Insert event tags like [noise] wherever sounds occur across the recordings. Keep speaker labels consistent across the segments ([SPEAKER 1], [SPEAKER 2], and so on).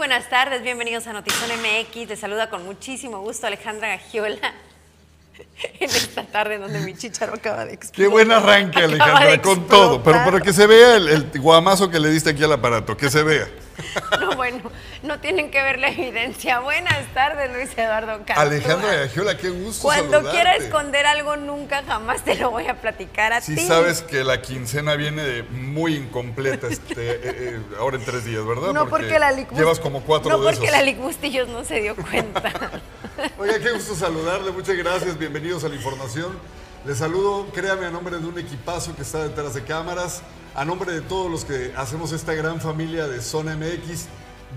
[SPEAKER 1] buenas tardes, bienvenidos a Notizón MX. Les saluda con muchísimo gusto Alejandra Gagiola [laughs] en esta tarde donde mi chicharo acaba de explotar.
[SPEAKER 2] Qué buen arranque, Alejandra, con todo. Pero para que se vea el, el guamazo que le diste aquí al aparato, que se vea. [laughs]
[SPEAKER 1] No, bueno, no tienen que ver la evidencia. Buenas tardes, Luis Eduardo Castro.
[SPEAKER 2] Alejandra Gagiola, qué gusto
[SPEAKER 1] Cuando
[SPEAKER 2] saludarte.
[SPEAKER 1] quiera esconder algo, nunca jamás te lo voy a platicar a
[SPEAKER 2] Sí
[SPEAKER 1] ti.
[SPEAKER 2] sabes que la quincena viene de muy incompleta este, eh, eh, ahora en tres días, ¿verdad?
[SPEAKER 1] No porque, la Lic
[SPEAKER 2] Llevas como cuatro
[SPEAKER 1] No
[SPEAKER 2] de
[SPEAKER 1] porque
[SPEAKER 2] esos.
[SPEAKER 1] la Lic Bustillos no se dio cuenta. [laughs]
[SPEAKER 2] Oiga, qué gusto saludarle, muchas gracias, bienvenidos a la información. Les saludo, créame, a nombre de un equipazo que está detrás de cámaras, a nombre de todos los que hacemos esta gran familia de Zona MX.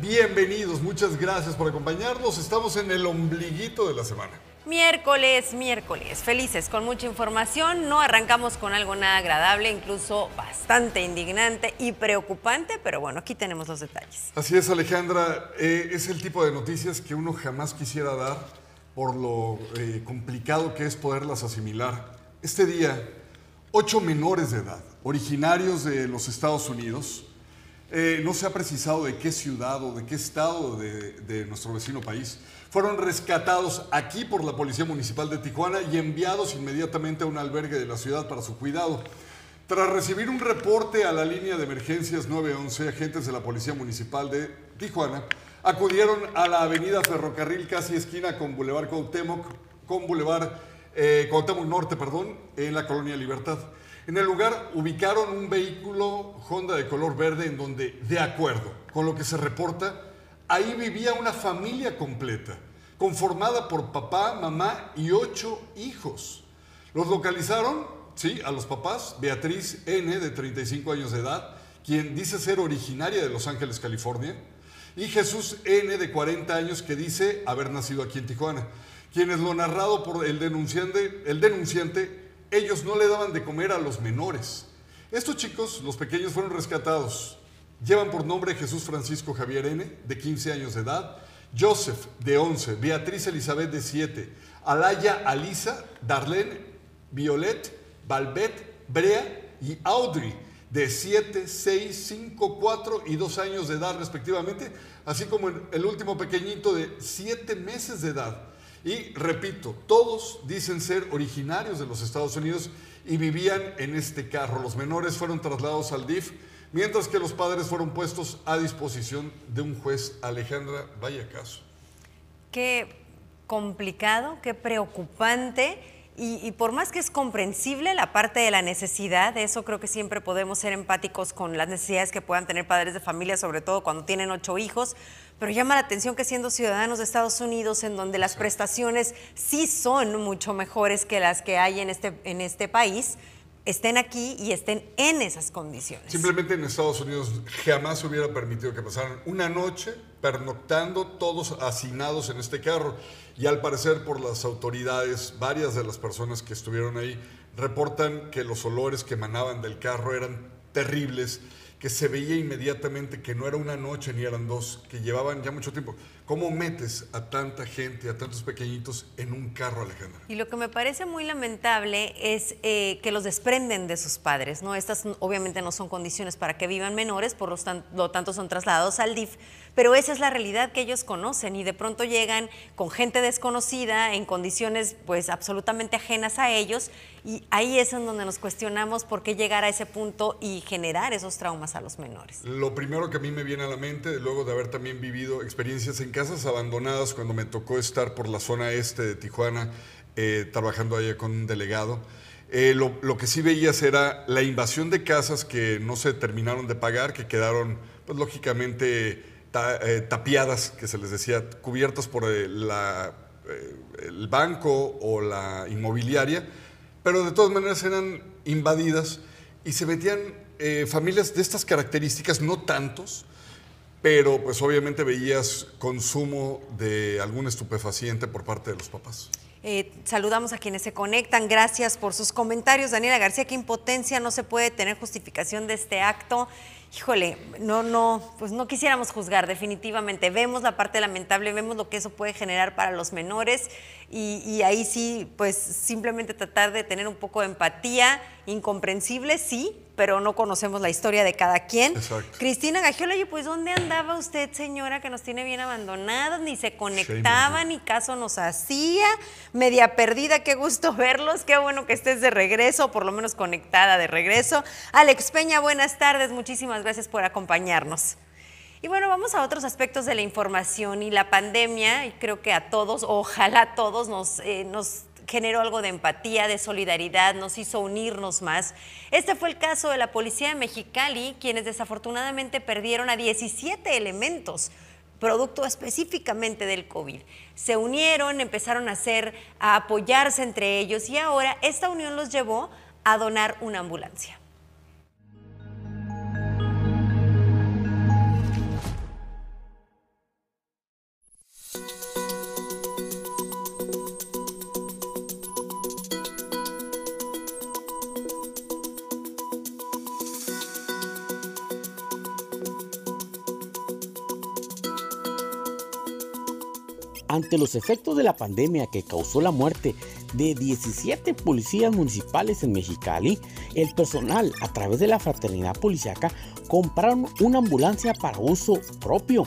[SPEAKER 2] Bienvenidos, muchas gracias por acompañarnos. Estamos en el ombliguito de la semana.
[SPEAKER 1] Miércoles, miércoles, felices con mucha información. No arrancamos con algo nada agradable, incluso bastante indignante y preocupante, pero bueno, aquí tenemos los detalles.
[SPEAKER 2] Así es, Alejandra. Eh, es el tipo de noticias que uno jamás quisiera dar por lo eh, complicado que es poderlas asimilar. Este día, ocho menores de edad, originarios de los Estados Unidos, eh, no se ha precisado de qué ciudad o de qué estado de, nuestro vecino país, fueron rescatados aquí por la Policía Municipal de Tijuana y enviados inmediatamente a un albergue de la ciudad para su cuidado. Tras recibir un reporte a la línea de emergencias 911, agentes de la Policía Municipal de Tijuana acudieron a la avenida Ferrocarril casi esquina con Boulevard Cuauhtémoc, con Boulevard eh, Cuauhtémoc Norte, perdón, en la colonia Libertad. En el lugar ubicaron un vehículo Honda de color verde en donde, de acuerdo con lo que se reporta, ahí vivía una familia completa, conformada por papá, mamá y ocho hijos. Los localizaron, sí, a los papás, Beatriz N, de 35 años de edad, quien dice ser originaria de Los Ángeles, California, y Jesús N, de 40 años, que dice haber nacido aquí en Tijuana, quienes lo narrado por el denunciante, el denunciante, ellos no le daban de comer a los menores. Estos chicos, los pequeños, fueron rescatados. Llevan por nombre Jesús Francisco Javier N, de 15 años de edad, Joseph, de 11, Beatriz Elizabeth, de 7, Alaya Alisa, Darlene, Violet, Valbet, Brea y Audrey, de 7, 6, 5, 4 y 2 años de edad respectivamente, así como el último pequeñito de 7 meses de edad. Y repito, todos dicen ser originarios de los Estados Unidos y vivían en este carro. Los menores fueron trasladados al DIF, mientras que los padres fueron puestos a disposición de un juez. Alejandra, vaya caso.
[SPEAKER 1] Qué complicado, qué preocupante. Y, y por más que es comprensible la parte de la necesidad, de eso creo que siempre podemos ser empáticos con las necesidades que puedan tener padres de familia, sobre todo cuando tienen ocho hijos, pero llama la atención que siendo ciudadanos de Estados Unidos, en donde las prestaciones sí son mucho mejores que las que hay en este, en este país, estén aquí y estén en esas condiciones.
[SPEAKER 2] Simplemente en Estados Unidos jamás se hubiera permitido que pasaran una noche pernoctando todos hacinados en este carro. Y al parecer por las autoridades, varias de las personas que estuvieron ahí reportan que los olores que emanaban del carro eran terribles, que se veía inmediatamente que no era una noche ni eran dos, que llevaban ya mucho tiempo. ¿Cómo metes a tanta gente, a tantos pequeñiñitos en un carro, Alejandra?
[SPEAKER 1] Y lo que me parece muy lamentable es eh, que los desprenden de sus padres, ¿no? Estas obviamente no son condiciones para que vivan menores, por lo tanto son trasladados al DIF, pero esa es la realidad que ellos conocen y de pronto llegan con gente desconocida en condiciones pues absolutamente ajenas a ellos y ahí es en donde nos cuestionamos por qué llegar a ese punto y generar esos traumas a los menores.
[SPEAKER 2] Lo primero que a mí me viene a la mente, luego de haber también vivido experiencias en casas abandonadas, cuando me tocó estar por la zona este de Tijuana, eh, trabajando allá con un delegado, eh, lo, lo que sí veías era la invasión de casas que no se terminaron de pagar, que quedaron, pues lógicamente, eh, tapiadas, que se les decía, cubiertas por eh, eh, el banco o la inmobiliaria, pero de todas maneras eran invadidas y se metían familias de estas características, no tantos, pero pues obviamente veías consumo de algún estupefaciente por parte de los papás.
[SPEAKER 1] Saludamos a quienes se conectan, gracias por sus comentarios. Daniela García, qué impotencia, no se puede tener justificación de este acto. Híjole, no, no, pues no quisiéramos juzgar, definitivamente. Vemos la parte lamentable, vemos lo que eso puede generar para los menores y, y ahí sí, pues simplemente tratar de tener un poco de empatía, incomprensible, sí, pero no conocemos la historia de cada quien.
[SPEAKER 2] Exacto.
[SPEAKER 1] Cristina Gagiola, y pues ¿dónde andaba usted, señora, que nos tiene bien abandonadas? Ni se conectaba, ni caso nos hacía. Media perdida, qué gusto [laughs] verlos, qué bueno que estés de regreso, por lo menos conectada de regreso. Alex Peña, buenas tardes, muchísimas gracias por acompañarnos. Y bueno, vamos a otros aspectos de la información y la pandemia, y creo que a todos, ojalá a todos, nos, eh, nos generó algo de empatía, de solidaridad, nos hizo unirnos más. Este fue el caso de la policía de Mexicali, quienes desafortunadamente perdieron a 17 elementos producto específicamente del COVID. Se unieron, empezaron a hacer, a apoyarse entre ellos y ahora esta unión los llevó a donar una ambulancia.
[SPEAKER 3] Los efectos de la pandemia que causó la muerte de 17 policías municipales en Mexicali, el personal a través de la fraternidad policiaca compraron una ambulancia para uso propio.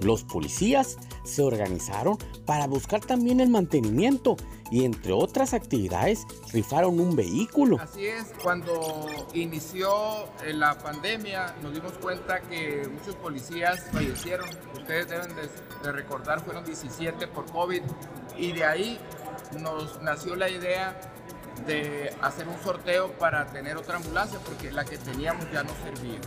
[SPEAKER 3] Los policías se organizaron para buscar también el mantenimiento y entre otras actividades rifaron un vehículo.
[SPEAKER 4] Así es, cuando inició eh, la pandemia nos dimos cuenta que muchos policías fallecieron, ustedes deben de, recordar fueron 17 por COVID y de ahí nos nació la idea de hacer un sorteo para tener otra ambulancia porque la que teníamos ya no servía.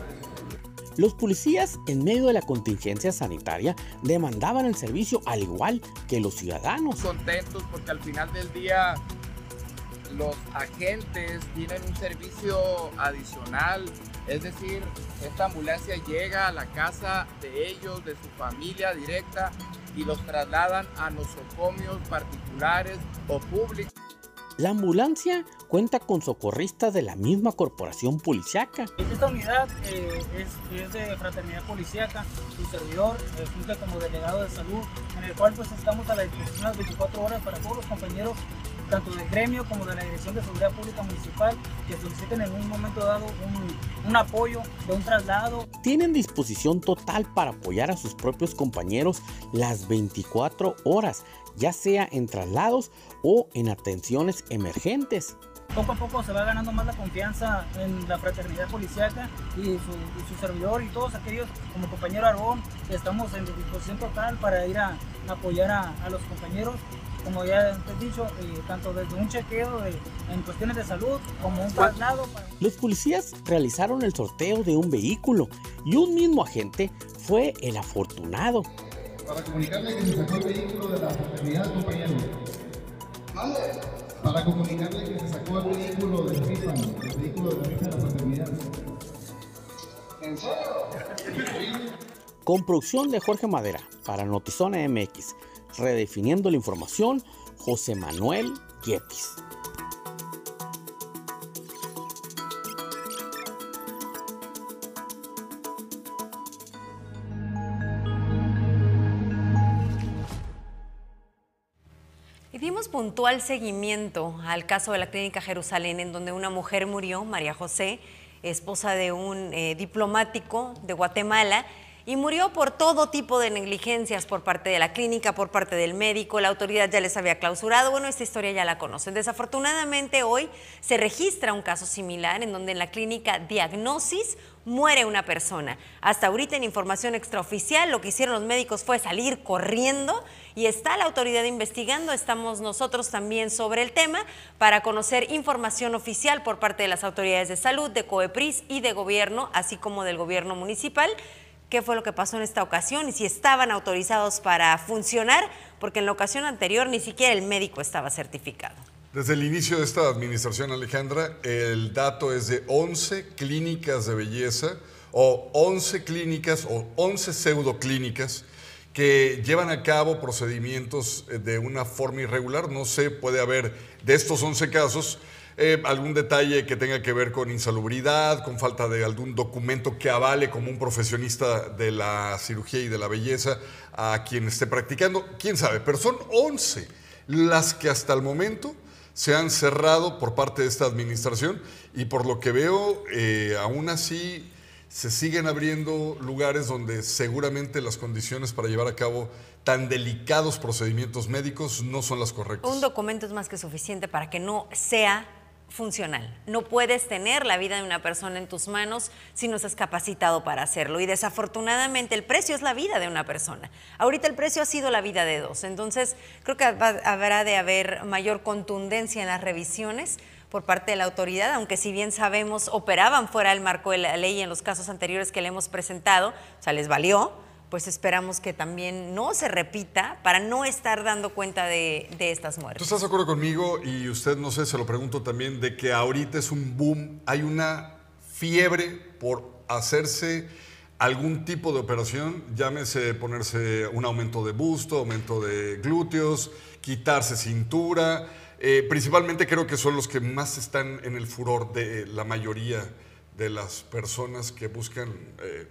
[SPEAKER 3] Los policías, en medio de la contingencia sanitaria, demandaban el servicio al igual que los ciudadanos.
[SPEAKER 4] Contentos porque al final del día los agentes tienen un servicio adicional, es decir, esta ambulancia llega a la casa de ellos, de su familia directa y los trasladan a nosocomios particulares o públicos.
[SPEAKER 3] La ambulancia cuenta con socorristas de la misma corporación policiaca.
[SPEAKER 5] Esta unidad eh, es, de fraternidad policiaca, su servidor eh, funge como delegado de salud, en el cual pues estamos a la disposición las 24 horas para todos los compañeros tanto del gremio como de la Dirección de Seguridad Pública Municipal que soliciten en un momento dado un, un, apoyo de un traslado.
[SPEAKER 3] Tienen disposición total para apoyar a sus propios compañeros las 24 horas, ya sea en traslados o en atenciones emergentes.
[SPEAKER 5] Poco a poco se va ganando más la confianza en la fraternidad policiaca y su, servidor y todos aquellos, como compañero Arbón, que estamos en disposición total para ir a, apoyar a, los compañeros como ya te he dicho, eh, tanto desde un chequeo en cuestiones de salud como un traslado.
[SPEAKER 3] Los policías realizaron el sorteo de un vehículo y un mismo agente fue el afortunado
[SPEAKER 6] para comunicarle que se sacó el vehículo de la fraternidad, compañero. Para comunicarle que se sacó el vehículo del rifa, el vehículo de la de la fraternidad. ¿En serio?
[SPEAKER 3] Con producción de Jorge Madera para Notizona MX, redefiniendo la información, José Manuel Yepis.
[SPEAKER 1] Puntual seguimiento al caso de la Clínica Jerusalén, en donde una mujer murió, María José, esposa de un eh, diplomático de Guatemala, y murió por todo tipo de negligencias por parte de la clínica, por parte del médico, la autoridad ya les había clausurado, bueno, esta historia ya la conocen. Desafortunadamente hoy se registra un caso similar en donde en la clínica Diagnosis muere una persona. Hasta ahorita en información extraoficial lo que hicieron los médicos fue salir corriendo y está la autoridad investigando, estamos nosotros también sobre el tema para conocer información oficial por parte de las autoridades de salud, de COEPRIS y de gobierno, así como del gobierno municipal qué fue lo que pasó en esta ocasión y si estaban autorizados para funcionar, porque en la ocasión anterior ni siquiera el médico estaba certificado.
[SPEAKER 2] Desde el inicio de esta administración, Alejandra, el dato es de 11 clínicas de belleza o 11 clínicas o 11 pseudoclínicas que llevan a cabo procedimientos eh, de una forma irregular. No sé, puede haber de estos 11 casos, eh, algún detalle que tenga que ver con insalubridad, con falta de algún documento que avale como un profesionista de la cirugía y de la belleza a quien esté practicando, quién sabe, pero son 11 las que hasta el momento se han cerrado por parte de esta administración y por lo que veo, eh, aún así se siguen abriendo lugares donde seguramente las condiciones para llevar a cabo tan delicados procedimientos médicos no son las correctas.
[SPEAKER 1] Un documento es más que suficiente para que no sea funcional. No puedes tener la vida de una persona en tus manos si no estás capacitado para hacerlo. Y desafortunadamente el precio es la vida de una persona. Ahorita el precio ha sido la vida de dos. Entonces creo que habrá de haber mayor contundencia en las revisiones por parte de la autoridad, aunque si bien sabemos operaban fuera del marco de la ley en los casos anteriores que le hemos presentado, o sea, les valió pues esperamos que también no se repita para no estar dando cuenta de, estas muertes.
[SPEAKER 2] ¿Tú estás de acuerdo conmigo? Y usted, no sé, se lo pregunto también, de que ahorita es un boom, hay una fiebre por hacerse algún tipo de operación, llámese ponerse un aumento de busto, aumento de glúteos, quitarse cintura. Eh, principalmente creo que son los que más están en el furor de la mayoría de las personas que buscan eh,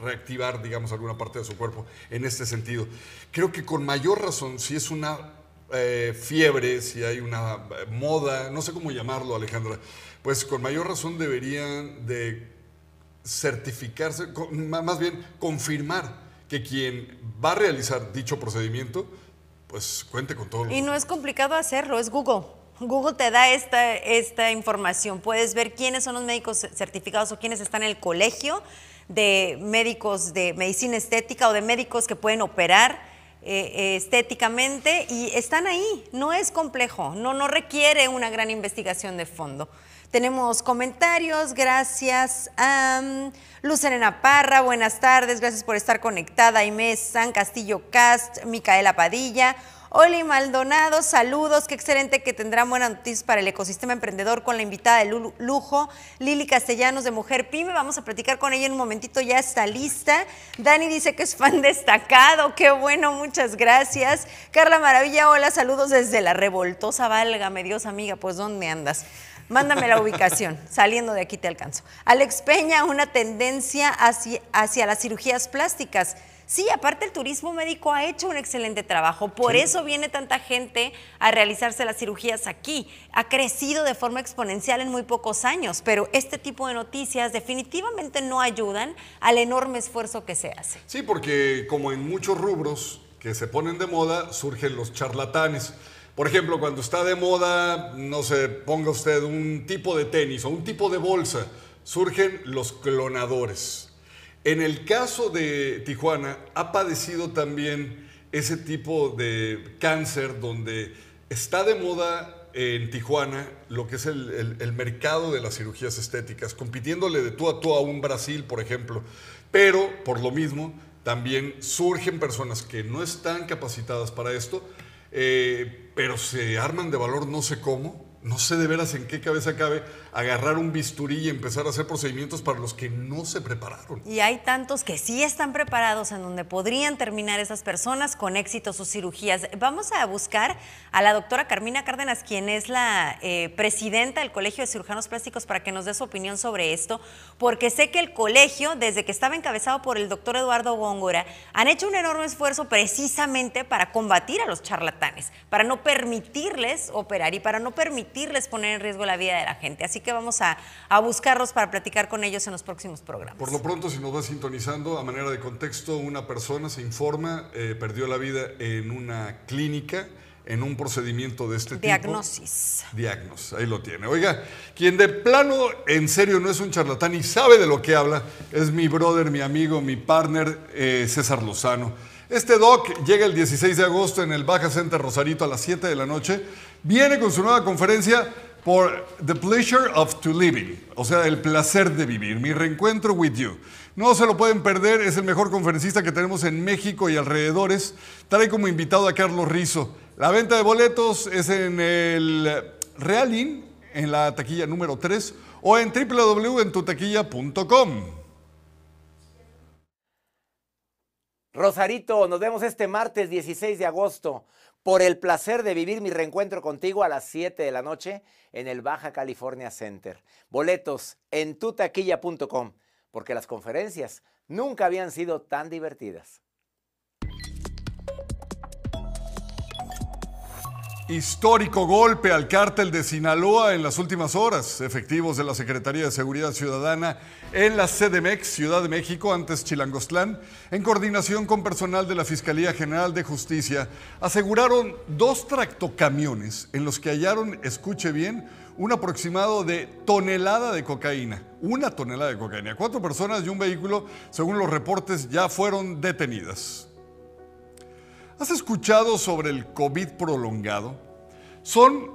[SPEAKER 2] reactivar, digamos, alguna parte de su cuerpo en este sentido. Creo que con mayor razón, si es una eh, fiebre, si hay una eh, moda, no sé cómo llamarlo, Alejandra, pues con mayor razón deberían de certificarse, más bien confirmar que quien va a realizar dicho procedimiento, pues cuente con todo.
[SPEAKER 1] Y no es complicado hacerlo, es Google. Google te da esta, esta información. Puedes ver quiénes son los médicos certificados o quiénes están en el colegio de médicos de medicina estética o de médicos que pueden operar eh, eh, estéticamente y están ahí. No es complejo, no, no requiere una gran investigación de fondo. Tenemos comentarios, gracias a um, Lucerena Parra, buenas tardes, gracias por estar conectada. Inés San Castillo Cast, Micaela Padilla. Oli Maldonado, saludos, qué excelente que tendrán buenas noticias para el ecosistema emprendedor con la invitada de lujo, Lili Castellanos de Mujer Pyme. Vamos a platicar con ella en un momentito, ya está lista. Dani dice que es fan [laughs] destacado, qué bueno, muchas gracias. Carla Maravilla, hola, saludos desde la revoltosa Válgame Dios, amiga, pues ¿dónde andas? Mándame la ubicación, [laughs] saliendo de aquí te alcanzo. Alex Peña, una tendencia hacia, hacia las cirugías plásticas. Sí, aparte el turismo médico ha hecho un excelente trabajo, por eso viene tanta gente a realizarse las cirugías aquí. Ha crecido de forma exponencial en muy pocos años, pero este tipo de noticias definitivamente no ayudan al enorme esfuerzo que se hace.
[SPEAKER 2] Sí, porque como en muchos rubros que se ponen de moda, surgen los charlatanes. Por ejemplo, cuando está de moda, no sé, ponga usted un tipo de tenis o un tipo de bolsa, surgen los clonadores en el caso de Tijuana, ha padecido también ese tipo de cáncer donde está de moda en Tijuana lo que es el, mercado de las cirugías estéticas, compitiéndole de tú a tú a un Brasil, por ejemplo. Pero, por lo mismo, también surgen personas que no están capacitadas para esto, eh, pero se arman de valor no sé cómo, no sé de veras en qué cabeza cabe agarrar un bisturí y empezar a hacer procedimientos para los que no se prepararon.
[SPEAKER 1] Y hay tantos que sí están preparados en donde podrían terminar esas personas con éxito sus cirugías. Vamos a buscar a la doctora Carmina Cárdenas, quien es la eh, presidenta del Colegio de Cirujanos Plásticos, para que nos dé su opinión sobre esto, porque sé que el colegio, desde que estaba encabezado por el doctor Eduardo Góngora, han hecho un enorme esfuerzo precisamente para combatir a los charlatanes, para no permitirles operar y para no permitirles poner en riesgo la vida de la gente. Así que vamos a, buscarlos para platicar con ellos en los próximos programas.
[SPEAKER 2] Por lo pronto, si nos va sintonizando, a manera de contexto, una persona se informa, eh, perdió la vida en una clínica en un procedimiento de este
[SPEAKER 1] Diagnosis.
[SPEAKER 2] tipo. Diagnosis. ahí lo tiene. Oiga, quien de plano, en serio, no es un charlatán y sabe de lo que habla, es mi brother, mi amigo, mi partner, eh, César Lozano. Este doc llega el 16 de agosto en el Baja Center Rosarito a las 7 de la noche. Viene con su nueva conferencia por The Pleasure of to Living, o sea, el placer de vivir, mi reencuentro with you. No se lo pueden perder, es el mejor conferencista que tenemos en México y alrededores. Trae como invitado a Carlos Rizo. La venta de boletos es en el Realin, en la taquilla número 3, o en www.entutaquilla.com.
[SPEAKER 7] Rosarito, nos vemos este martes 16 de agosto por el placer de vivir mi reencuentro contigo a las 7 de la noche en el Baja California Center. Boletos en tutaquilla.com, porque las conferencias nunca habían sido tan divertidas.
[SPEAKER 2] Histórico golpe al cártel de Sinaloa en las últimas horas. Efectivos de la Secretaría de Seguridad Ciudadana en la CDMX, Ciudad de México, antes Chilangostlán, en coordinación con personal de la Fiscalía General de Justicia, aseguraron dos tractocamiones en los que hallaron, escuche bien, un aproximado de tonelada de cocaína. Una tonelada de cocaína. Cuatro personas y un vehículo, según los reportes, ya fueron detenidas. ¿Has escuchado sobre el COVID prolongado? Son,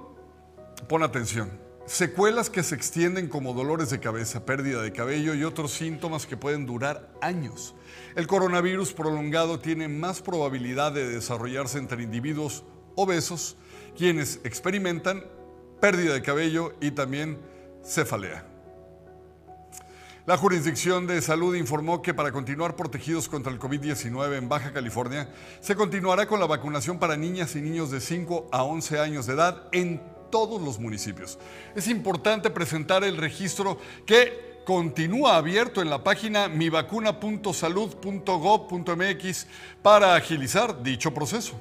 [SPEAKER 2] pon atención, secuelas que se extienden como dolores de cabeza, pérdida de cabello y otros síntomas que pueden durar años. El coronavirus prolongado tiene más probabilidad de desarrollarse entre individuos obesos, quienes experimentan pérdida de cabello y también cefalea. La jurisdicción de salud informó que para continuar protegidos contra el COVID-19 en Baja California, se continuará con la vacunación para niñas y niños de 5 a 11 años de edad en todos los municipios. Es importante presentar el registro que continúa abierto en la página mivacuna.salud.gov.mx para agilizar dicho proceso.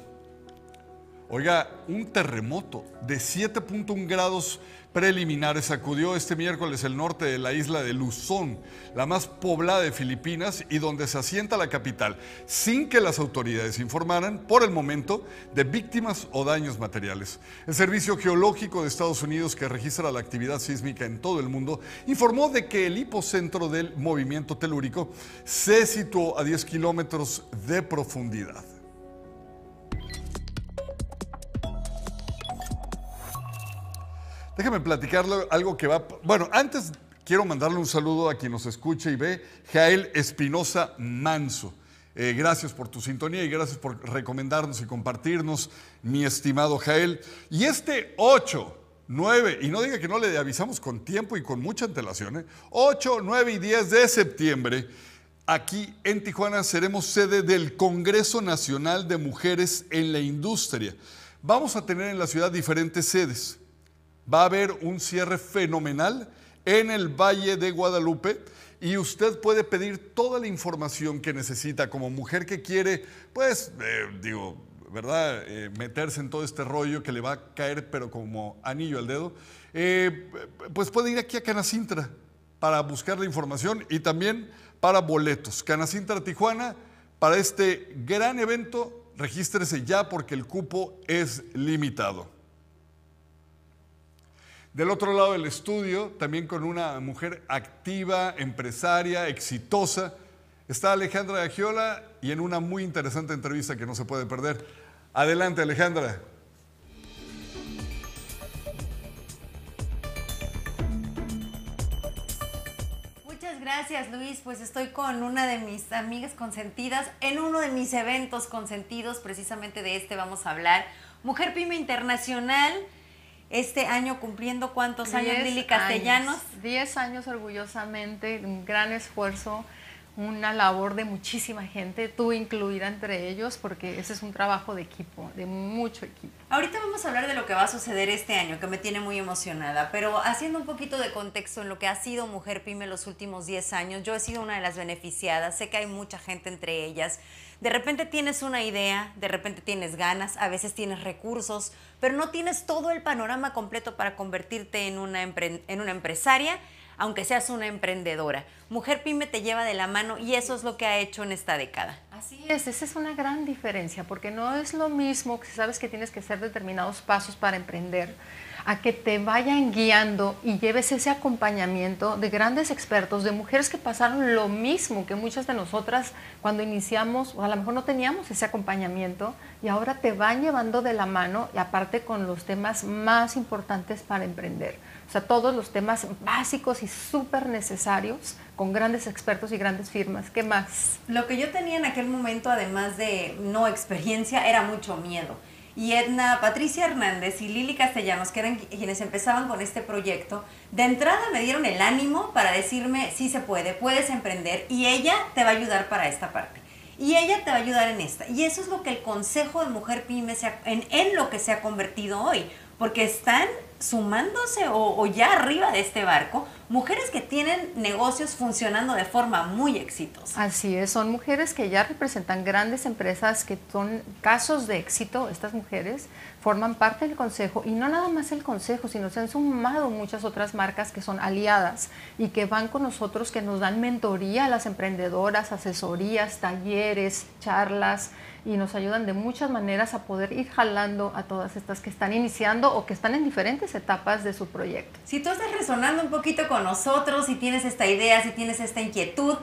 [SPEAKER 2] Oiga, un terremoto de 7.1 grados preliminares sacudió este miércoles el norte de la isla de Luzón, la más poblada de Filipinas y donde se asienta la capital, sin que las autoridades informaran por el momento de víctimas o daños materiales. El Servicio Geológico de Estados Unidos, que registra la actividad sísmica en todo el mundo, informó de que el hipocentro del movimiento telúrico se situó a 10 kilómetros de profundidad. Déjame platicarle algo que va... Bueno, antes quiero mandarle un saludo a quien nos escuche y ve, Jael Espinosa Manso. Eh, gracias por tu sintonía y gracias por recomendarnos y compartirnos, mi estimado Jael. Y este 8, 9, y no diga que no le avisamos con tiempo y con mucha antelación, ¿eh? 8, 9 y 10 de septiembre, aquí en Tijuana seremos sede del Congreso Nacional de Mujeres en la Industria. Vamos a tener en la ciudad diferentes sedes va a haber un cierre fenomenal en el Valle de Guadalupe y usted puede pedir toda la información que necesita como mujer que quiere, pues, eh, digo, ¿verdad? Eh, meterse en todo este rollo que le va a caer, pero como anillo al dedo, eh, pues puede ir aquí a Canacintra para buscar la información y también para boletos. Canacintra Tijuana, para este gran evento, regístrese ya porque el cupo es limitado. Del otro lado del estudio, también con una mujer activa, empresaria, exitosa, está Alejandra Agiola y en una muy interesante entrevista que no se puede perder. Adelante, Alejandra.
[SPEAKER 1] Muchas gracias, Luis. Pues estoy con una de mis amigas consentidas en uno de mis eventos consentidos. Precisamente de este vamos a hablar. Mujer Pyme Internacional este año cumpliendo cuántos años, Lili Castellanos.
[SPEAKER 8] Diez años orgullosamente, un gran esfuerzo, una labor de muchísima gente, tú incluida entre ellos, porque ese es un trabajo de equipo, de mucho equipo.
[SPEAKER 1] Ahorita vamos a hablar de lo que va a suceder este año, que me tiene muy emocionada, pero haciendo un poquito de contexto en lo que ha sido Mujer Pyme los últimos 10 años, yo he sido una de las beneficiadas, sé que hay mucha gente entre ellas. De repente tienes una idea, de repente tienes ganas, a veces tienes recursos, pero no tienes todo el panorama completo para convertirte en una, en una empresaria, aunque seas una emprendedora. Mujer Pyme te lleva de la mano y eso es lo que ha hecho en esta década.
[SPEAKER 8] Así es, esa es una gran diferencia, porque no es lo mismo que sabes que tienes que hacer determinados pasos para emprender a que te vayan guiando y lleves ese acompañamiento de grandes expertos, de mujeres que pasaron lo mismo que muchas de nosotras cuando iniciamos, o a lo mejor no teníamos ese acompañamiento, y ahora te van llevando de la mano y aparte con los temas más importantes para emprender. O sea, todos los temas básicos y súper necesarios con grandes expertos y grandes firmas. ¿Qué más?
[SPEAKER 1] Lo que yo tenía en aquel momento, además de no experiencia, era mucho miedo y Edna Patricia Hernández y Lili Castellanos, que eran quienes empezaban con este proyecto, de entrada me dieron el ánimo para decirme, sí se puede, puedes emprender y ella te va a ayudar para esta parte. Y ella te va a ayudar en esta. Y eso es lo que el Consejo de Mujer Pyme, se en, en, lo que se ha convertido hoy, porque están sumándose o, ya arriba de este barco mujeres que tienen negocios funcionando de forma muy exitosa.
[SPEAKER 8] Así es, son mujeres que ya representan grandes empresas, que son casos de éxito, estas mujeres forman parte del consejo y no nada más el consejo, sino se han sumado muchas otras marcas que son aliadas y que van con nosotros, que nos dan mentoría a las emprendedoras, asesorías, talleres, charlas y nos ayudan de muchas maneras a poder ir jalando a todas estas que están iniciando o que están en diferentes etapas de su proyecto.
[SPEAKER 1] Si tú estás resonando un poquito con nosotros, si tienes esta idea, si tienes esta inquietud,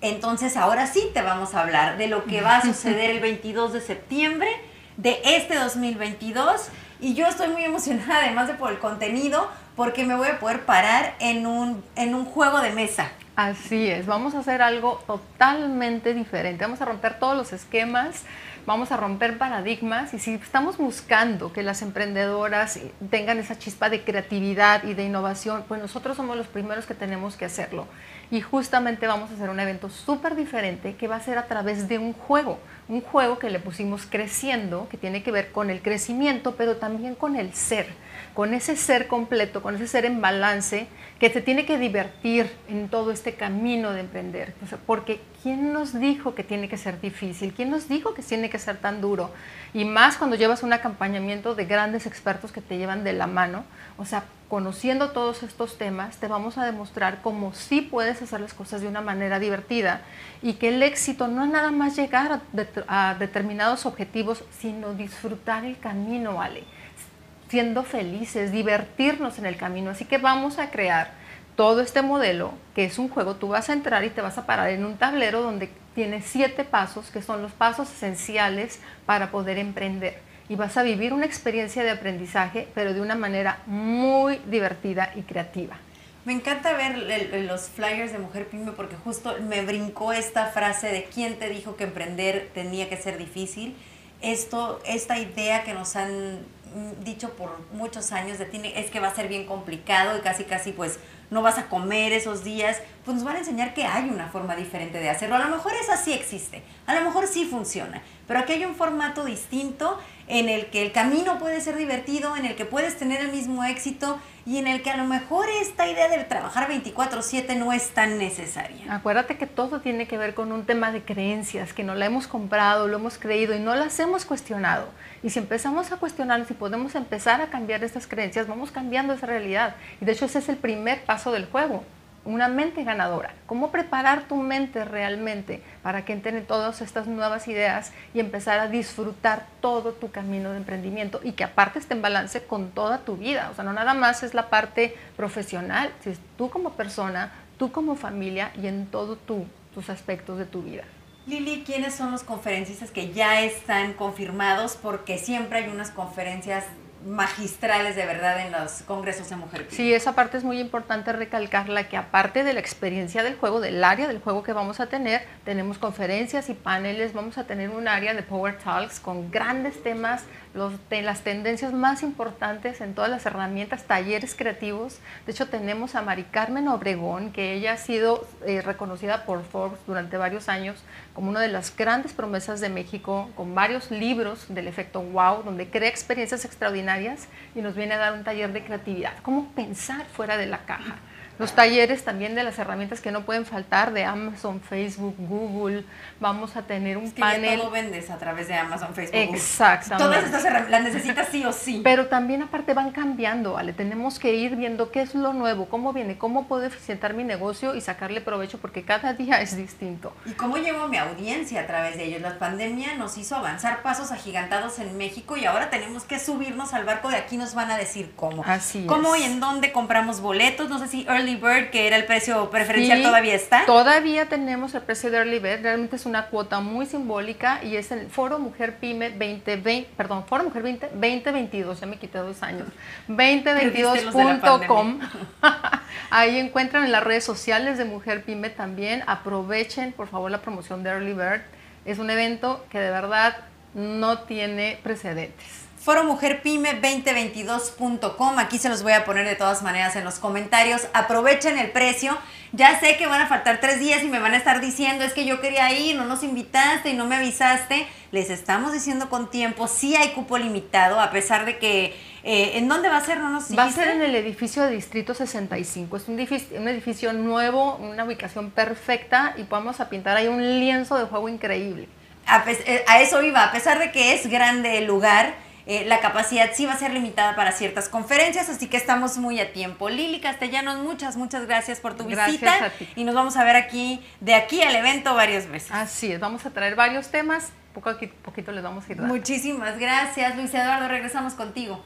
[SPEAKER 1] entonces ahora sí te vamos a hablar de lo que va a suceder el 22 de septiembre de este 2022 y yo estoy muy emocionada además de por el contenido porque me voy a poder parar en un, en un juego de mesa.
[SPEAKER 8] Así es, vamos a hacer algo totalmente diferente, vamos a romper todos los esquemas, vamos a romper paradigmas y si estamos buscando que las emprendedoras tengan esa chispa de creatividad y de innovación, pues nosotros somos los primeros que tenemos que hacerlo. Y justamente vamos a hacer un evento súper diferente que va a ser a través de un juego un juego que le pusimos creciendo, que tiene que ver con el crecimiento, pero también con el ser, con ese ser completo, con ese ser en balance, que se tiene que divertir en todo este camino de emprender. Porque ¿quién nos dijo que tiene que ser difícil? ¿Quién nos dijo que tiene que ser tan duro? Y más cuando llevas un acompañamiento de grandes expertos que te llevan de la mano. O sea, conociendo todos estos temas, te vamos a demostrar cómo sí puedes hacer las cosas de una manera divertida y que el éxito no es nada más llegar a, determinados objetivos, sino disfrutar el camino, ¿vale? Siendo felices, divertirnos en el camino. Así que vamos a crear todo este modelo, que es un juego, tú vas a entrar y te vas a parar en un tablero donde tiene siete pasos, que son los pasos esenciales para poder emprender y vas a vivir una experiencia de aprendizaje, pero de una manera muy divertida y creativa.
[SPEAKER 1] Me encanta ver los flyers de Mujer Pyme porque justo me brincó esta frase de quién te dijo que emprender tenía que ser difícil. Esto, esta idea que nos han dicho por muchos años de tiene, es que va a ser bien complicado y casi casi pues no vas a comer esos días, pues nos van a enseñar que hay una forma diferente de hacerlo. A lo mejor esa sí existe, a lo mejor sí funciona, pero aquí hay un formato distinto en el que el camino puede ser divertido, en el que puedes tener el mismo éxito y en el que a lo mejor esta idea de trabajar 24/7 no es tan necesaria.
[SPEAKER 8] Acuérdate que todo tiene que ver con un tema de creencias, que no la hemos comprado, lo hemos creído y no las hemos cuestionado. Y si empezamos a cuestionar, si podemos empezar a cambiar estas creencias, vamos cambiando esa realidad. Y de hecho ese es el primer paso del juego una mente ganadora. ¿Cómo preparar tu mente realmente para que entren todas estas nuevas ideas y empezar a disfrutar todo tu camino de emprendimiento y que aparte esté en balance con toda tu vida? O sea, no nada más es la parte profesional, si tú como persona, tú como familia y en todos tus aspectos de tu vida.
[SPEAKER 1] Lili, ¿quiénes son los conferencistas que ya están confirmados? Porque siempre hay unas conferencias magistrales de verdad en los congresos de mujer.
[SPEAKER 8] Sí, esa parte es muy importante recalcarla, que aparte de la experiencia del juego, del área del juego que vamos a tener, tenemos conferencias y paneles, vamos a tener un área de Power Talks con grandes temas las tendencias más importantes en todas las herramientas, talleres creativos. De hecho, tenemos a Mari Carmen Obregón, que ella ha sido eh, reconocida por Forbes durante varios años como una de las grandes promesas de México, con varios libros del efecto wow, donde crea experiencias extraordinarias y nos viene a dar un taller de creatividad. Cómo pensar fuera de la caja los talleres también de las herramientas que no pueden faltar de Amazon, Facebook, Google. Vamos a tener un panel.
[SPEAKER 1] Ya todo vendes a través de Amazon, Facebook.
[SPEAKER 8] Exactamente.
[SPEAKER 1] Todas estas herramientas las necesitas sí o sí. [laughs]
[SPEAKER 8] Pero también aparte van cambiando, ¿vale? Tenemos que ir viendo qué es lo nuevo, cómo viene, cómo puedo eficientar mi negocio y sacarle provecho porque cada [laughs] día es distinto.
[SPEAKER 1] ¿Y cómo llevo mi audiencia a través de ellos? La pandemia nos hizo avanzar pasos agigantados en México y ahora tenemos que subirnos al barco de aquí nos van a decir cómo.
[SPEAKER 8] Así
[SPEAKER 1] ¿Cómo y en dónde compramos boletos? No sé si Early Bird, que era el precio preferencial, todavía está.
[SPEAKER 8] Todavía tenemos el precio de Early Bird, realmente es una cuota muy simbólica y es el Foro Mujer Pyme 2020, perdón, Foro Mujer 20, 2022, ya me quité dos años, 2022.com. [laughs] Ahí encuentran en las redes sociales de Mujer Pyme también. Aprovechen, por favor, la promoción de Early Bird. Es un evento que de verdad no tiene precedentes
[SPEAKER 1] foromujerpyme2022.com. Aquí se los voy a poner de todas maneras en los comentarios. Aprovechen el precio. Ya sé que van a faltar tres días y me van a estar diciendo, es que yo quería ir, no nos invitaste y no me avisaste. Les estamos diciendo con tiempo, sí hay cupo limitado, a pesar de que... eh, ¿En dónde va a ser? ¿No nos
[SPEAKER 8] Va a ser en el edificio de Distrito 65. Es un edificio, un edificio nuevo, una ubicación perfecta y vamos a pintar ahí un lienzo de juego increíble.
[SPEAKER 1] A, eh, a eso iba, a pesar de que es grande el lugar, eh, la capacidad sí va a ser limitada para ciertas conferencias, así que estamos muy a tiempo. Lili Castellanos, muchas, muchas gracias por tu
[SPEAKER 8] Gracias
[SPEAKER 1] visita
[SPEAKER 8] a ti.
[SPEAKER 1] y nos vamos a ver aquí, de aquí al evento varias veces.
[SPEAKER 8] Así es, vamos a traer varios temas, poco a poquito les vamos a ir dando.
[SPEAKER 1] Muchísimas gracias, Luis Eduardo, regresamos contigo.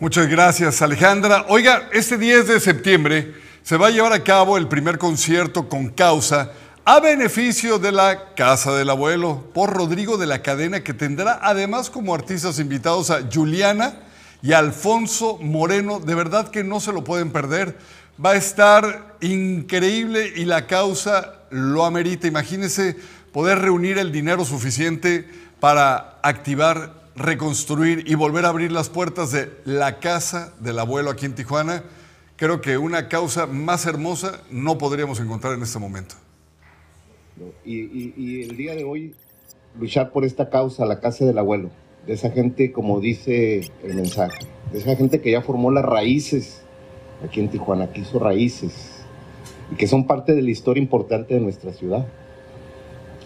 [SPEAKER 2] Muchas gracias, Alejandra. Oiga, este 10 de septiembre se va a llevar a cabo el primer concierto con causa a beneficio de la Casa del Abuelo por Rodrigo de la Cadena, que tendrá además como artistas invitados a Juliana y Alfonso Moreno. De verdad que no se lo pueden perder. Va a estar increíble y la causa lo amerita. Imagínense poder reunir el dinero suficiente para activar, reconstruir y volver a abrir las puertas de la casa del abuelo aquí en Tijuana. Creo que una causa más hermosa no podríamos encontrar en este momento.
[SPEAKER 6] Y, el día de hoy, luchar por esta causa, la casa del abuelo, de esa gente, como dice el mensaje, de esa gente que ya formó las raíces aquí en Tijuana, que hizo raíces y que son parte de la historia importante de nuestra ciudad.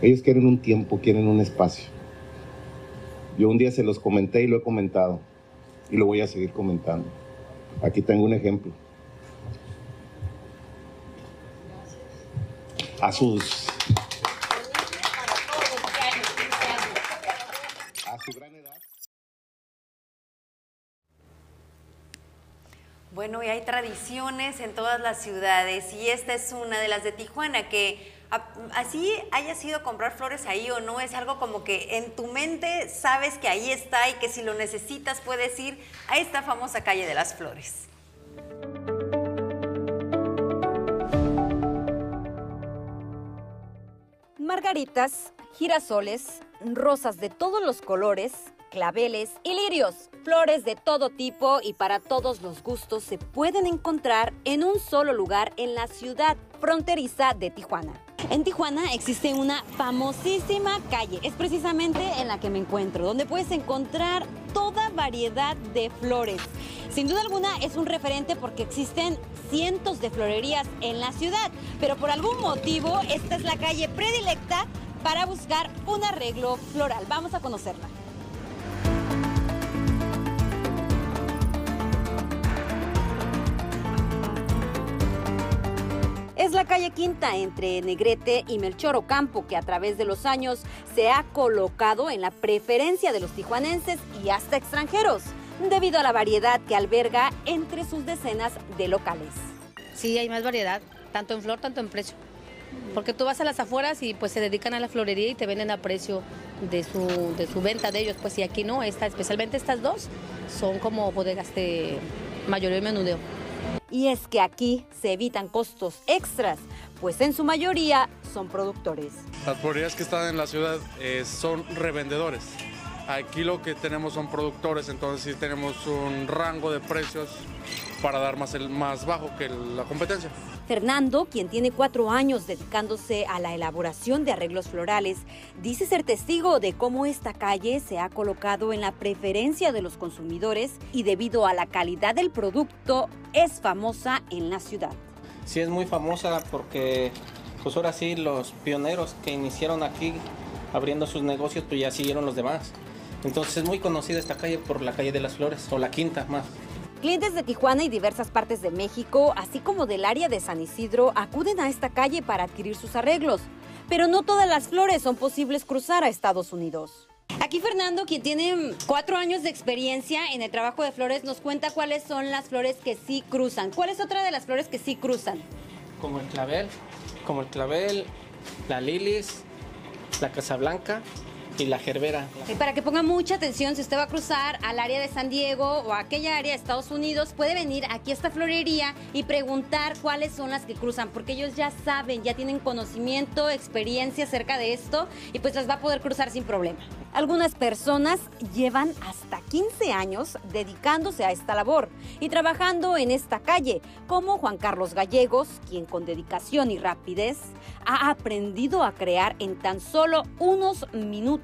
[SPEAKER 6] Ellos quieren un tiempo, quieren un espacio. Yo un día se los comenté y lo he comentado y lo voy a seguir comentando. Aquí tengo un ejemplo. A sus a su gran edad.
[SPEAKER 1] Bueno, y hay tradiciones en todas las ciudades y esta es una de las de Tijuana que a- así haya sido comprar flores ahí o no, es algo como que en tu mente sabes que ahí está y que si lo necesitas puedes ir a esta famosa calle de las flores.
[SPEAKER 9] Margaritas, girasoles, rosas de todos los colores, claveles y lirios. Flores de todo tipo y para todos los gustos se pueden encontrar en un solo lugar en la ciudad fronteriza de Tijuana. En Tijuana existe una famosísima calle, es precisamente en la que me encuentro, donde puedes encontrar toda variedad de flores. Sin duda alguna es un referente porque existen cientos de florerías en la ciudad, pero por algún motivo esta es la calle predilecta para buscar un arreglo floral. Vamos a conocerla. Es la calle Quinta entre Negrete y Melchor Ocampo que a través de los años se ha colocado en la preferencia de los tijuanenses y hasta extranjeros, debido a la variedad que alberga entre sus decenas de locales.
[SPEAKER 10] Sí, hay más variedad, tanto en flor, tanto en precio. Porque tú vas a las afueras y pues se dedican a la florería y te venden a precio de su, de su venta de ellos. Pues y aquí no, esta, especialmente estas dos son como bodegas de mayoreo y menudeo.
[SPEAKER 9] Y es que aquí se evitan costos extras, pues en su mayoría son productores.
[SPEAKER 11] Las florerías que están en la ciudad eh, son revendedores. Aquí lo que tenemos son productores, entonces sí tenemos un rango de precios para dar más, el, más bajo que la competencia.
[SPEAKER 9] Fernando, quien tiene cuatro años dedicándose a la elaboración de arreglos florales, dice ser testigo de cómo esta calle se ha colocado en la preferencia de los consumidores y debido a la calidad del producto es famosa en la ciudad.
[SPEAKER 12] Sí es muy famosa porque pues ahora sí los pioneros que iniciaron aquí abriendo sus negocios pues ya siguieron los demás. Entonces es muy conocida esta calle por la calle de las flores o la quinta más.
[SPEAKER 9] Clientes de Tijuana y diversas partes de México, así como del área de San Isidro, acuden a esta calle para adquirir sus arreglos. Pero no todas las flores son posibles cruzar a Estados Unidos. Aquí Fernando, quien tiene cuatro años de experiencia en el trabajo de flores, nos cuenta cuáles son las flores que sí cruzan. ¿Cuál es otra de las flores que sí cruzan?
[SPEAKER 12] Como el clavel, como el clavel, la lilis, la casablanca y la gerbera.
[SPEAKER 9] Y para que ponga mucha atención, si usted va a cruzar al área de San Diego o a aquella área de Estados Unidos, puede venir aquí a esta florería y preguntar cuáles son las que cruzan, porque ellos ya saben, ya tienen conocimiento, experiencia acerca de esto y pues las va a poder cruzar sin problema. Algunas personas llevan hasta 15 años dedicándose a esta labor y trabajando en esta calle, como Juan Carlos Gallegos, quien con dedicación y rapidez ha aprendido a crear en tan solo unos minutos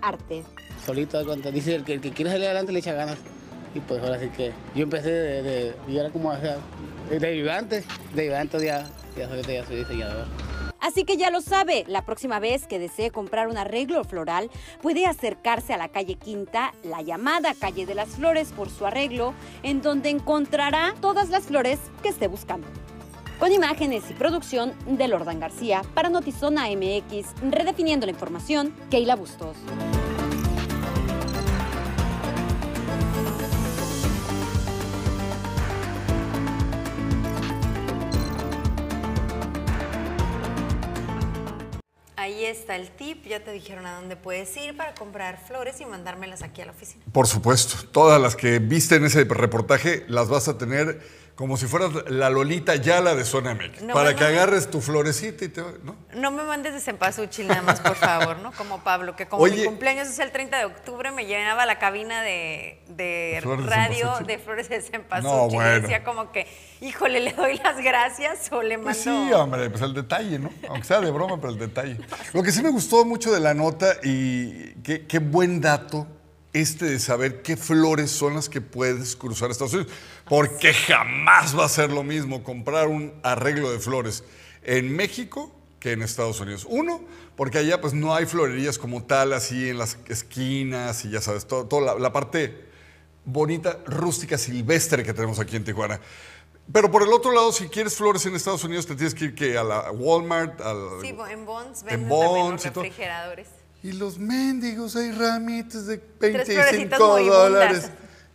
[SPEAKER 9] arte.
[SPEAKER 13] Solito, cuando dice el que, el que quiere salir adelante le echa ganas. Y pues ahora sí que yo empecé de, de yo era como o sea, de ayudante, de ayudante ya, ya, soy, ya soy diseñador.
[SPEAKER 9] Así que ya lo sabe, la próxima vez que desee comprar un arreglo floral, puede acercarse a la calle Quinta, la llamada calle de las flores por su arreglo, en donde encontrará todas las flores que esté buscando. Con imágenes y producción de Lordan García para Notizona MX, redefiniendo la información, Keila Bustos.
[SPEAKER 1] Ahí está el tip, ya te dijeron a dónde puedes ir para comprar flores y mandármelas aquí a la oficina.
[SPEAKER 2] Por supuesto, todas las que viste en ese reportaje las vas a tener como si fueras la Lolita Yala de Zona MX.
[SPEAKER 1] No,
[SPEAKER 2] para que agarres tu florecita y te... ¿no?
[SPEAKER 1] No me mandes de cempasúchil nada más, por favor, ¿no? Como Pablo, que como mi cumpleaños es el 30 de octubre, me llenaba la cabina de, de radio de flores de cempasúchil.
[SPEAKER 2] No,
[SPEAKER 1] Y
[SPEAKER 2] bueno.
[SPEAKER 1] decía como que, híjole, le doy las gracias o le mando...
[SPEAKER 2] Pues sí, hombre, pues el detalle, ¿no? Aunque sea de broma, pero el detalle. Lo que sí me gustó mucho de la nota y qué, qué buen dato este de saber qué flores son las que puedes cruzar Estados Unidos. Porque jamás va a ser lo mismo comprar un arreglo de flores en México que en Estados Unidos. Uno, porque allá pues no hay florerías como tal, así en las esquinas y ya sabes, todo, toda la, la parte bonita, rústica, silvestre que tenemos aquí en Tijuana. Pero por el otro lado, si quieres flores en Estados Unidos, te tienes que ir que a la Walmart, al,
[SPEAKER 1] Sí, en Bonds
[SPEAKER 2] En
[SPEAKER 1] venden también los
[SPEAKER 2] todo.
[SPEAKER 1] refrigeradores.
[SPEAKER 2] y los mendigos, hay ramitos de
[SPEAKER 1] florecitas
[SPEAKER 2] 25
[SPEAKER 1] moribundas.
[SPEAKER 2] dólares.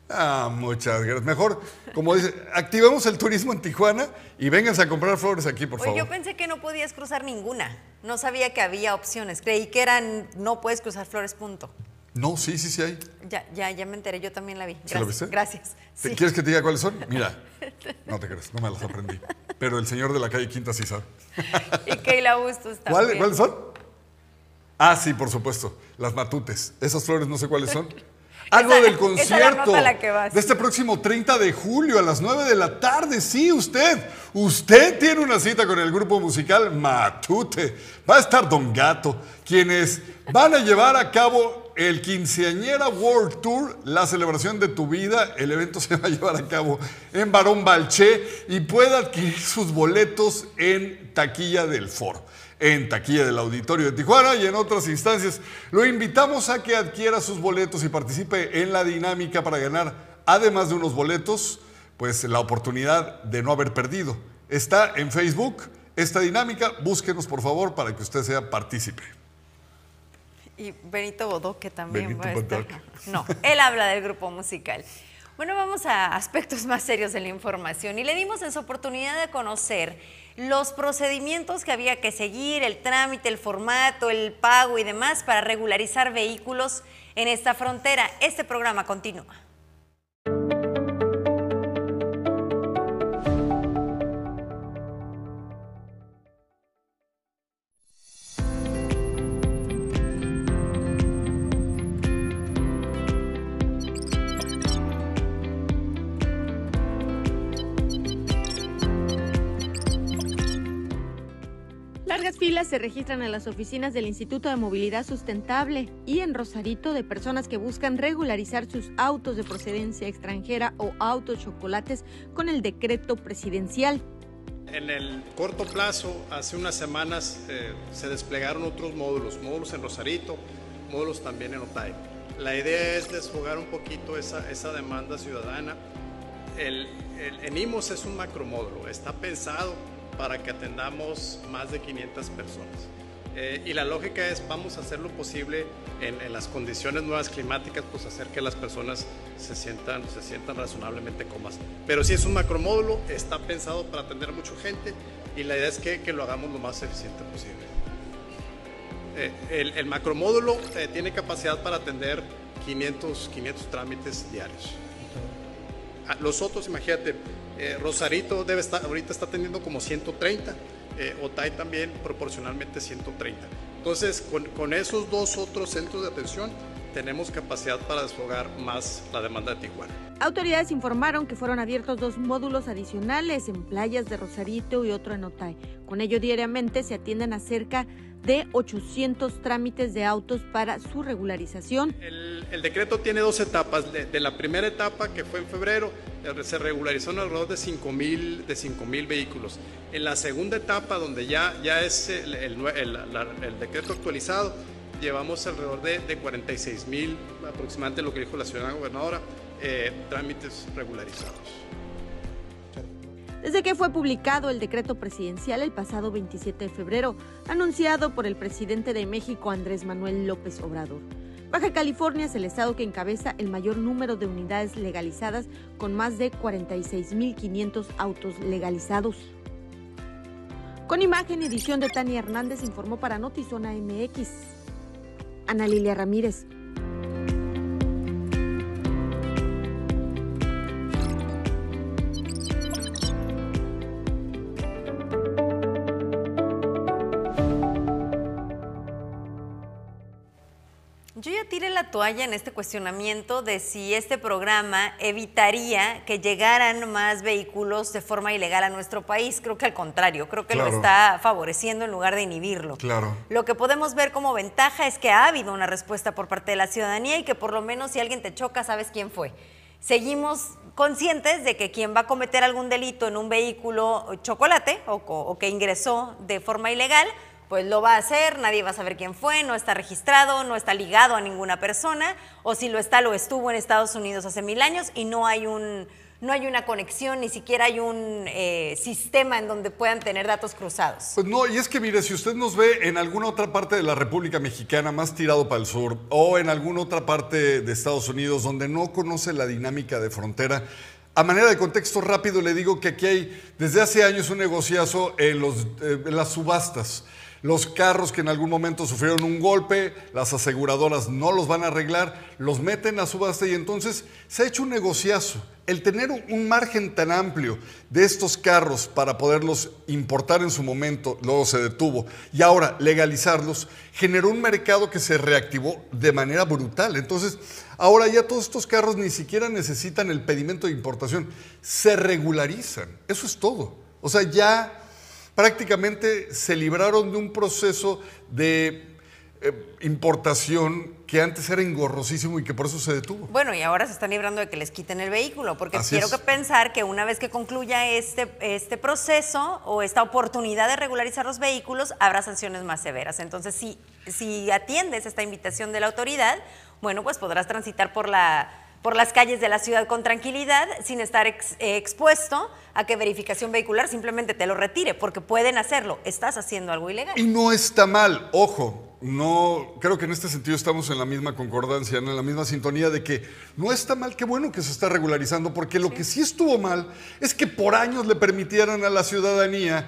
[SPEAKER 2] Ah, muchas gracias. Mejor, como dice, activemos el turismo en Tijuana y vénganse a comprar flores aquí, por
[SPEAKER 1] Oye,
[SPEAKER 2] favor.
[SPEAKER 1] yo pensé que no podías cruzar ninguna. No sabía que había opciones. Creí que eran no puedes cruzar flores, punto.
[SPEAKER 2] No, sí, sí, sí hay.
[SPEAKER 1] Ya, ya, ya me enteré, yo también la vi.
[SPEAKER 2] ¿Sí la
[SPEAKER 1] Gracias.
[SPEAKER 2] viste?
[SPEAKER 1] Gracias.
[SPEAKER 2] ¿Te-
[SPEAKER 1] Sí.
[SPEAKER 2] ¿Quieres que te diga cuáles son? Mira, [laughs] no te crees, no me las aprendí. Pero el señor de la calle Quinta sí sabe.
[SPEAKER 1] Y Keila Bustos también.
[SPEAKER 2] ¿Cuál- ¿Cuáles son? Ah, sí, por supuesto. Las matutes. Esas flores no sé cuáles son. Algo
[SPEAKER 1] Esa-
[SPEAKER 2] del concierto
[SPEAKER 1] la la vas.
[SPEAKER 2] de este próximo 30 de julio a las 9 de la tarde. Sí, usted. Usted tiene una cita con el grupo musical Matute. Va a estar Don Gato, quienes van a llevar a cabo el Quinceañera World Tour, la celebración de tu vida. El evento [laughs] se va a llevar a cabo en Barón Balché y puede adquirir sus boletos en taquilla del foro en taquilla del Auditorio de Tijuana y en otras instancias. Lo invitamos a que adquiera sus boletos y participe en la dinámica para ganar, además de unos boletos, pues la oportunidad de no haber perdido. Está en Facebook esta dinámica, búsquenos por favor para que usted sea partícipe.
[SPEAKER 1] Y Benito Bodó, que también
[SPEAKER 2] Benito
[SPEAKER 1] va a estar.
[SPEAKER 2] Bodoque.
[SPEAKER 1] No, él habla del grupo musical. Bueno, vamos a aspectos más serios de la información y le dimos en su oportunidad de conocer los procedimientos que había que seguir, el trámite, el formato, el pago y demás para regularizar vehículos en esta frontera. Este programa continúa.
[SPEAKER 14] Se registran en las oficinas del Instituto de Movilidad Sustentable y en Rosarito de personas que buscan regularizar sus autos de procedencia extranjera o autos chocolates con el decreto presidencial.
[SPEAKER 15] En el corto plazo, hace unas semanas eh, se desplegaron otros módulos, módulos en Rosarito, módulos también en Otay. La idea es desfogar un poquito esa, demanda ciudadana. El, el, IMOS es un macromódulo, está pensado para que atendamos más de 500 personas. Eh, y la lógica es, vamos a hacer lo posible en, las condiciones nuevas climáticas, pues hacer que las personas se sientan, se sientan razonablemente cómodas. Pero si es un macromódulo, está pensado para atender a mucha gente y la idea es que, que lo hagamos lo más eficiente posible. Eh, el, el, macromódulo eh, tiene capacidad para atender 500, 500 trámites diarios. Ah, Los otros, imagínate, eh, Rosarito debe estar, ahorita está teniendo como 130, eh, Otay también proporcionalmente 130. Entonces, con, con esos dos otros centros de atención, tenemos capacidad para desfogar más la demanda de Tijuana.
[SPEAKER 14] Autoridades informaron que fueron abiertos dos módulos adicionales en playas de Rosarito y otro en Otay. Con ello, diariamente se atienden a cerca de 800 trámites de autos para su regularización.
[SPEAKER 15] El, el decreto tiene dos etapas. De, de, la primera etapa, que fue en febrero, se regularizaron alrededor de 5 mil de 5000 vehículos. En la segunda etapa, donde ya, ya es el, decreto actualizado, llevamos alrededor de, de 46 mil, aproximadamente lo que dijo la ciudadana gobernadora, eh, trámites regularizados.
[SPEAKER 14] Desde que fue publicado el decreto presidencial el pasado 27 de febrero, anunciado por el presidente de México Andrés Manuel López Obrador. Baja California es el estado que encabeza el mayor número de unidades legalizadas con más de 46.500 autos legalizados. Con imagen y edición de Tania Hernández informó para Notizona MX. Ana Lilia Ramírez.
[SPEAKER 1] La toalla en este cuestionamiento de si este programa evitaría que llegaran más vehículos de forma ilegal a nuestro país. Creo que al contrario, creo que
[SPEAKER 2] Claro.
[SPEAKER 1] lo está favoreciendo en lugar de inhibirlo.
[SPEAKER 2] Claro.
[SPEAKER 1] Lo que podemos ver como ventaja es que ha habido una respuesta por parte de la ciudadanía y que por lo menos si alguien te choca sabes quién fue. Seguimos conscientes de que quien va a cometer algún delito en un vehículo chocolate o, co- o que ingresó de forma ilegal, pues lo va a hacer, nadie va a saber quién fue, no está registrado, no está ligado a ninguna persona, o si lo está, lo estuvo en Estados Unidos hace mil años y no hay un... No hay una conexión, ni siquiera hay un eh, sistema en donde puedan tener datos cruzados.
[SPEAKER 2] Pues no, y es que mire, si usted nos ve en alguna otra parte de la República Mexicana, más tirado para el sur, o en alguna otra parte de Estados Unidos donde no conoce la dinámica de frontera, a manera de contexto rápido le digo que aquí hay desde hace años un negociazo en, los, eh, en las subastas. Los carros que en algún momento sufrieron un golpe, las aseguradoras no los van a arreglar, los meten a subasta y entonces se ha hecho un negociazo. El tener un- margen tan amplio de estos carros para poderlos importar en su momento, luego se detuvo, y ahora legalizarlos, generó un mercado que se reactivó de manera brutal. Entonces, ahora ya todos estos carros ni siquiera necesitan el pedimento de importación, se regularizan. Eso es todo. O sea, ya prácticamente se libraron de un proceso de eh, importación que antes era engorrosísimo y que por eso se detuvo.
[SPEAKER 1] Bueno, y ahora se están librando de que les quiten el vehículo, porque
[SPEAKER 2] Así
[SPEAKER 1] quiero
[SPEAKER 2] es.
[SPEAKER 1] que pensar que una vez que concluya este, este proceso o esta oportunidad de regularizar los vehículos, habrá sanciones más severas. Entonces, si, si atiendes esta invitación de la autoridad, bueno, pues podrás transitar por la por las calles de la ciudad con tranquilidad, sin estar ex- eh, expuesto a que verificación vehicular simplemente te lo retire, porque pueden hacerlo. Estás haciendo algo ilegal.
[SPEAKER 2] Y no está mal, ojo, no creo que en este sentido estamos en la misma concordancia, en la misma sintonía de que no está mal, qué bueno que se está regularizando, porque lo que sí estuvo mal es que por años le permitieran a la ciudadanía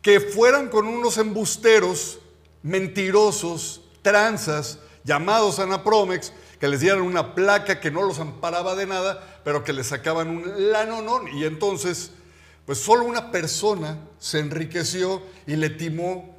[SPEAKER 2] que fueran con unos embusteros mentirosos, tranzas, llamados Anapromex, que les dieran una placa que no los amparaba de nada, pero que les sacaban un lanonón. Y entonces, pues solo una persona se enriqueció y le timó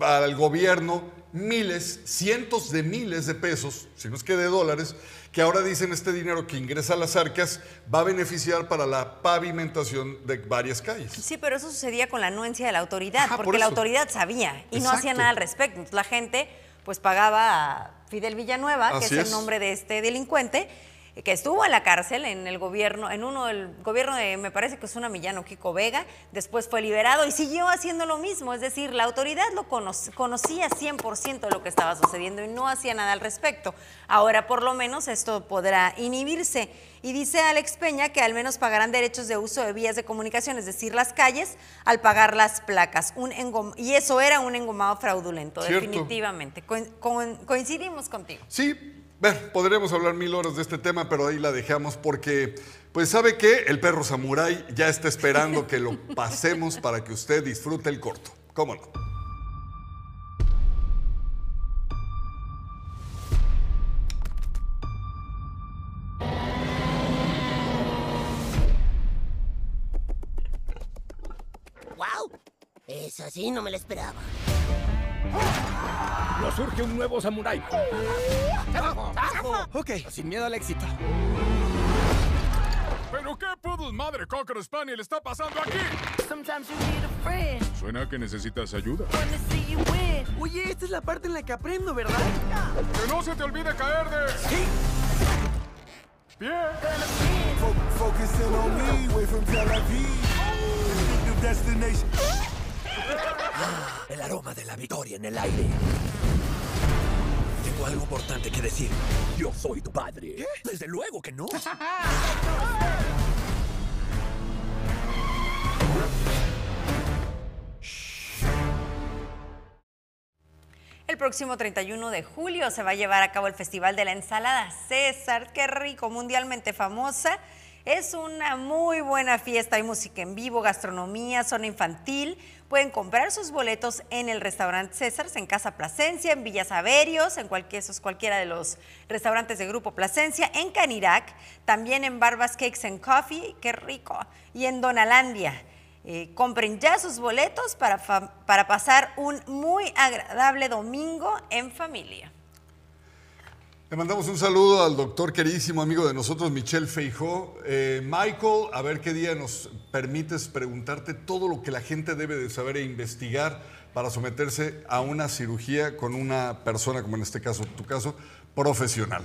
[SPEAKER 2] al gobierno miles, cientos de miles de pesos, si no es que de dólares, que ahora dicen este dinero que ingresa a las arcas va a beneficiar para la pavimentación de varias calles.
[SPEAKER 1] Sí, pero eso sucedía con la anuencia de la autoridad,
[SPEAKER 2] Ajá,
[SPEAKER 1] porque
[SPEAKER 2] por
[SPEAKER 1] la autoridad sabía y no hacía nada al respecto. Entonces la gente pues pagaba a Fidel Villanueva, que
[SPEAKER 2] Así
[SPEAKER 1] es,
[SPEAKER 2] es.
[SPEAKER 1] el nombre de este delincuente, que estuvo en la cárcel en el gobierno, en uno del gobierno de, me parece que es una Millano Kiko Vega, después fue liberado y siguió haciendo lo mismo, es decir, la autoridad lo cono- conocía 100% de lo que estaba sucediendo y no hacía nada al respecto. Ahora por lo menos esto podrá inhibirse. Y dice Alex Peña que al menos pagarán derechos de uso de vías de comunicación, es decir, las calles, al pagar las placas. Un engom- y eso era un engomado fraudulento,
[SPEAKER 2] Cierto.
[SPEAKER 1] definitivamente. Coincidimos contigo.
[SPEAKER 2] Sí, bueno, podríamos hablar mil horas de este tema, pero ahí la dejamos porque, pues, ¿sabe qué? El perro samurái ya está esperando que lo [laughs] pasemos para que usted disfrute el corto. ¿Cómo no?
[SPEAKER 16] ¡Wow! Esa sí no me lo esperaba. ¡Oh!
[SPEAKER 17] Nos surge un nuevo samurái. Ok, sin miedo al éxito.
[SPEAKER 18] ¿Pero qué pudo madre Cocker Spaniel está pasando aquí? Suena que necesitas ayuda.
[SPEAKER 17] Oye, esta es la parte en la que aprendo, ¿verdad?
[SPEAKER 18] ¡Que no se te olvide caer de...
[SPEAKER 17] Sí.
[SPEAKER 18] ¡Bien!
[SPEAKER 17] El aroma de la victoria en el aire. Tengo algo importante que decir. Yo soy tu padre. Desde luego que no. [laughs]
[SPEAKER 1] El próximo 31 de julio se va a llevar a cabo el Festival de la Ensalada César. Qué rico, mundialmente famosa. Es una muy buena fiesta, hay música en vivo, gastronomía, zona infantil. Pueden comprar sus boletos en el restaurante César, en Casa Plasencia, en Villa Saverios, en cualquiera de los restaurantes de Grupo Plasencia, en Canirac, también en Barbas Cakes and Coffee, qué rico, y en Donalandia. Eh, compren ya sus boletos para, para pasar un muy agradable domingo en familia.
[SPEAKER 2] Le mandamos un saludo al doctor queridísimo amigo de nosotros, Michel Feijó. Eh, Michael, a ver qué día nos permites preguntarte todo lo que la gente debe de saber e investigar para someterse a una cirugía con una persona, como en este caso, tu caso, profesional.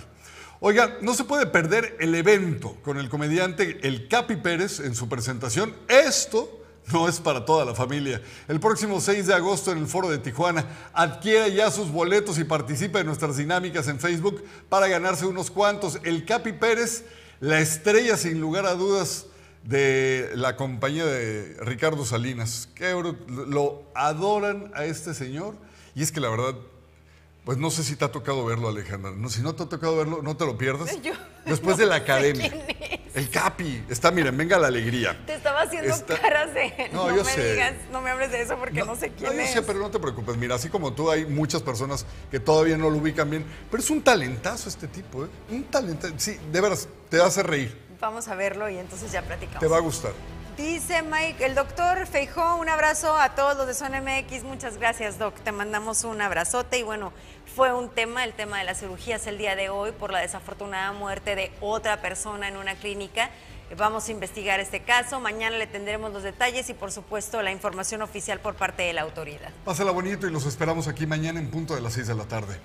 [SPEAKER 2] Oiga, no se puede perder el evento con el comediante El Capi Pérez en su presentación. Esto no es para toda la familia. El próximo 6 de agosto en el Foro de Tijuana, adquiera ya sus boletos y participa en nuestras dinámicas en Facebook para ganarse unos cuantos. El Capi Pérez, la estrella sin lugar a dudas de la compañía de Ricardo Salinas. Que lo adoran a este señor y es que la verdad pues no sé si te ha tocado verlo, Alejandra. No, si no te ha tocado verlo, no te lo pierdas. [laughs] Después de la academia. El Capi. Está, miren, venga la alegría.
[SPEAKER 1] Te estaba haciendo caras de. No, no me digas, no me hables de eso porque no, sé quién es.
[SPEAKER 2] Yo sé, pero no te preocupes. Mira, así como tú, hay muchas personas que todavía no lo ubican bien. Pero es un talentazo este tipo, ¿eh? Un talentazo. Sí, de veras, te hace reír.
[SPEAKER 1] Vamos a verlo y entonces ya platicamos.
[SPEAKER 2] Te va a gustar.
[SPEAKER 1] Dice Mike, el doctor Feijó, un abrazo a todos los de Zona MX. Muchas gracias, Doc. Te mandamos un abrazote. Y bueno, fue un tema, el tema de las cirugías el día de hoy por la desafortunada muerte de otra persona en una clínica. Vamos a investigar este caso. Mañana le tendremos los detalles y, por supuesto, la información oficial por parte de la autoridad.
[SPEAKER 2] Pásala bonito y los esperamos aquí mañana en punto de las 6 de la tarde.